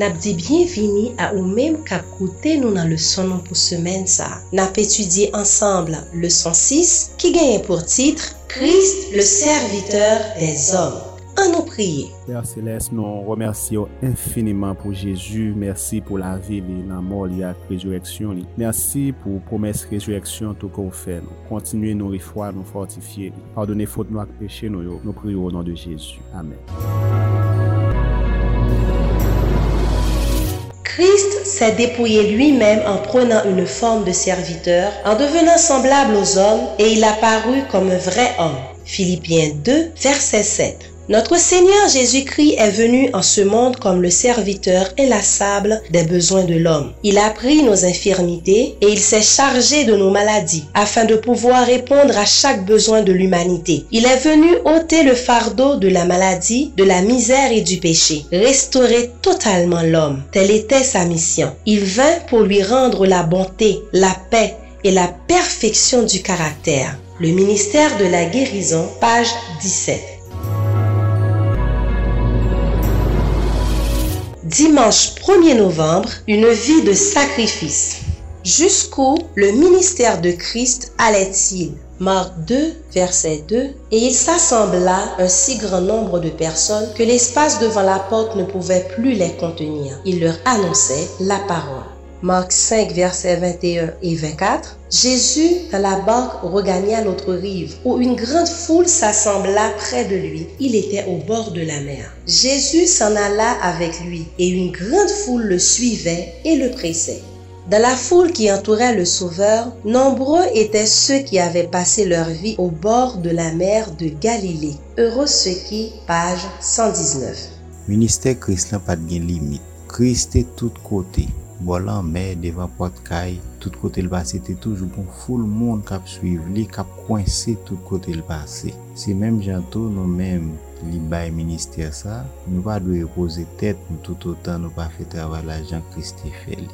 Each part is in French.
Nap di bienvini a ou menm kap koute nou nan leson nou pou semen sa. Nap etudye ansambl leson 6 ki genye pou titre Christ le serviteur des hommes. An nou priye. Père Céleste, nou remersiyo infiniment pou Jésus. Mersi pou la vi li nan mor li ak rezureksyon li. Mersi pou promes rezureksyon tou kou fè nou. Kontinuye nou rifwa, nou fortifiye li. Pardonne fote nou ak peche nou yo. Nou priyo ou nan de Jésus. Amen. Christ s'est dépouillé lui-même en prenant une forme de serviteur, en devenant semblable aux hommes, et il apparut comme un vrai homme. Philippiens 2, verset 7. Notre Seigneur Jésus-Christ est venu en ce monde comme le serviteur inlassable des besoins de l'homme. Il a pris nos infirmités et il s'est chargé de nos maladies afin de pouvoir répondre à chaque besoin de l'humanité. Il est venu ôter le fardeau de la maladie, de la misère et du péché, restaurer totalement l'homme. Telle était sa mission. Il vint pour lui rendre la bonté, la paix et la perfection du caractère. Le ministère de la guérison, page 17. Dimanche 1er novembre, une vie de sacrifice. Jusqu'où le ministère de Christ allait-il? Marc 2, verset 2. Et il s'assembla un si grand nombre de personnes que l'espace devant la porte ne pouvait plus les contenir. Il leur annonçait la parole. Marc 5, versets 21 et 24. Jésus, dans la barque, regagna l'autre rive, où une grande foule s'assembla près de lui. Il était au bord de la mer. Jésus s'en alla avec lui, et une grande foule le suivait et le pressait. Dans la foule qui entourait le Sauveur, nombreux étaient ceux qui avaient passé leur vie au bord de la mer de Galilée. Heureux ceux qui, page 119. Ministère n'a pas de limite. Christ est tout côté. bolan mè devan pot kay, tout kote l l'base te toujou bon foul moun kap suiv li, kap kwense tout kote l l'base. Se mèm jantou nou mèm li bay minister sa, nou pa dwe repose tèt nou tout otan nou pa fè travay la jan Christi fè li.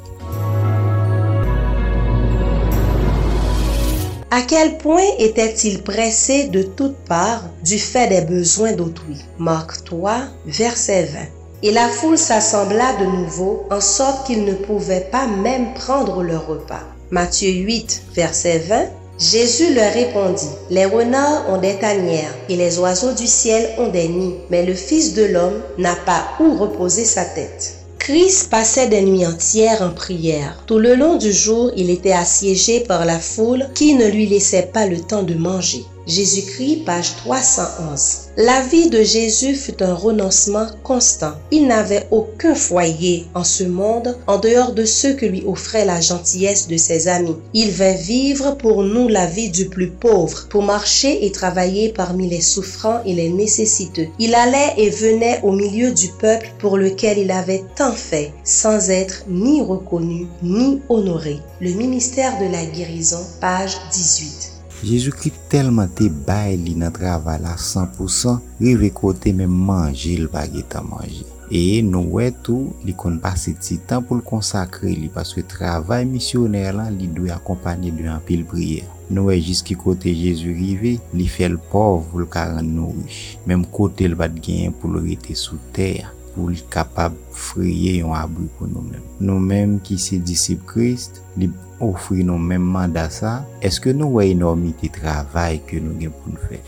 A quel point était-il pressé de toutes parts du fait des besoins d'autrui? Marc 3, verset 20. Et la foule s'assembla de nouveau, en sorte qu'ils ne pouvaient pas même prendre leur repas. Matthieu 8, verset 20. Jésus leur répondit, Les renards ont des tanières et les oiseaux du ciel ont des nids, mais le Fils de l'homme n'a pas où reposer sa tête. Christ passait des nuits entières en prière. Tout le long du jour, il était assiégé par la foule qui ne lui laissait pas le temps de manger. Jésus-Christ, page 311. La vie de Jésus fut un renoncement constant. Il n'avait aucun foyer en ce monde en dehors de ceux que lui offrait la gentillesse de ses amis. Il vint vivre pour nous la vie du plus pauvre, pour marcher et travailler parmi les souffrants et les nécessiteux. Il allait et venait au milieu du peuple pour lequel il avait tant fait, sans être ni reconnu ni honoré. Le ministère de la guérison, page 18. Jezou ki telman te bay li nan travay la 100% rive kote men manje l bagye ta manje. E nou wè tou li kon pase ti tan pou l konsakre li paswe travay misyoner lan li dwe akompanye dwe an pil priye. Nou wè jis ki kote Jezu rive, li fel pov pou l karan nou wish. Mem kote l bat gen pou l rete sou ter. pou li kapab friye yon abri pou nou men. Nou men ki se disip krist, li ofri nou men manda sa, eske nou wè enormite travay ke nou gen pou nou fè.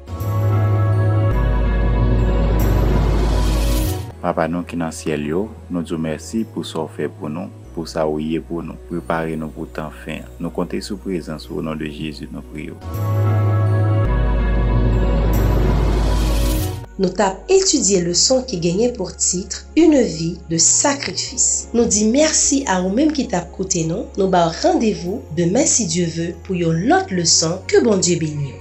Papa nou ki nan siel yo, nou djou mersi pou so fè pou nou, pou sa ouye pou nou, prepare nou pou tan fè. Nou konte sou prezans ou nou de Jezu nou priyo. nou tap etudye le son ki genyen pou titre Une vie de sakrifis. Nou di mersi a ou menm ki tap koute nou, nou ba randevou demen si Diyo ve pou yon lot le son ke bon Diyo benyo.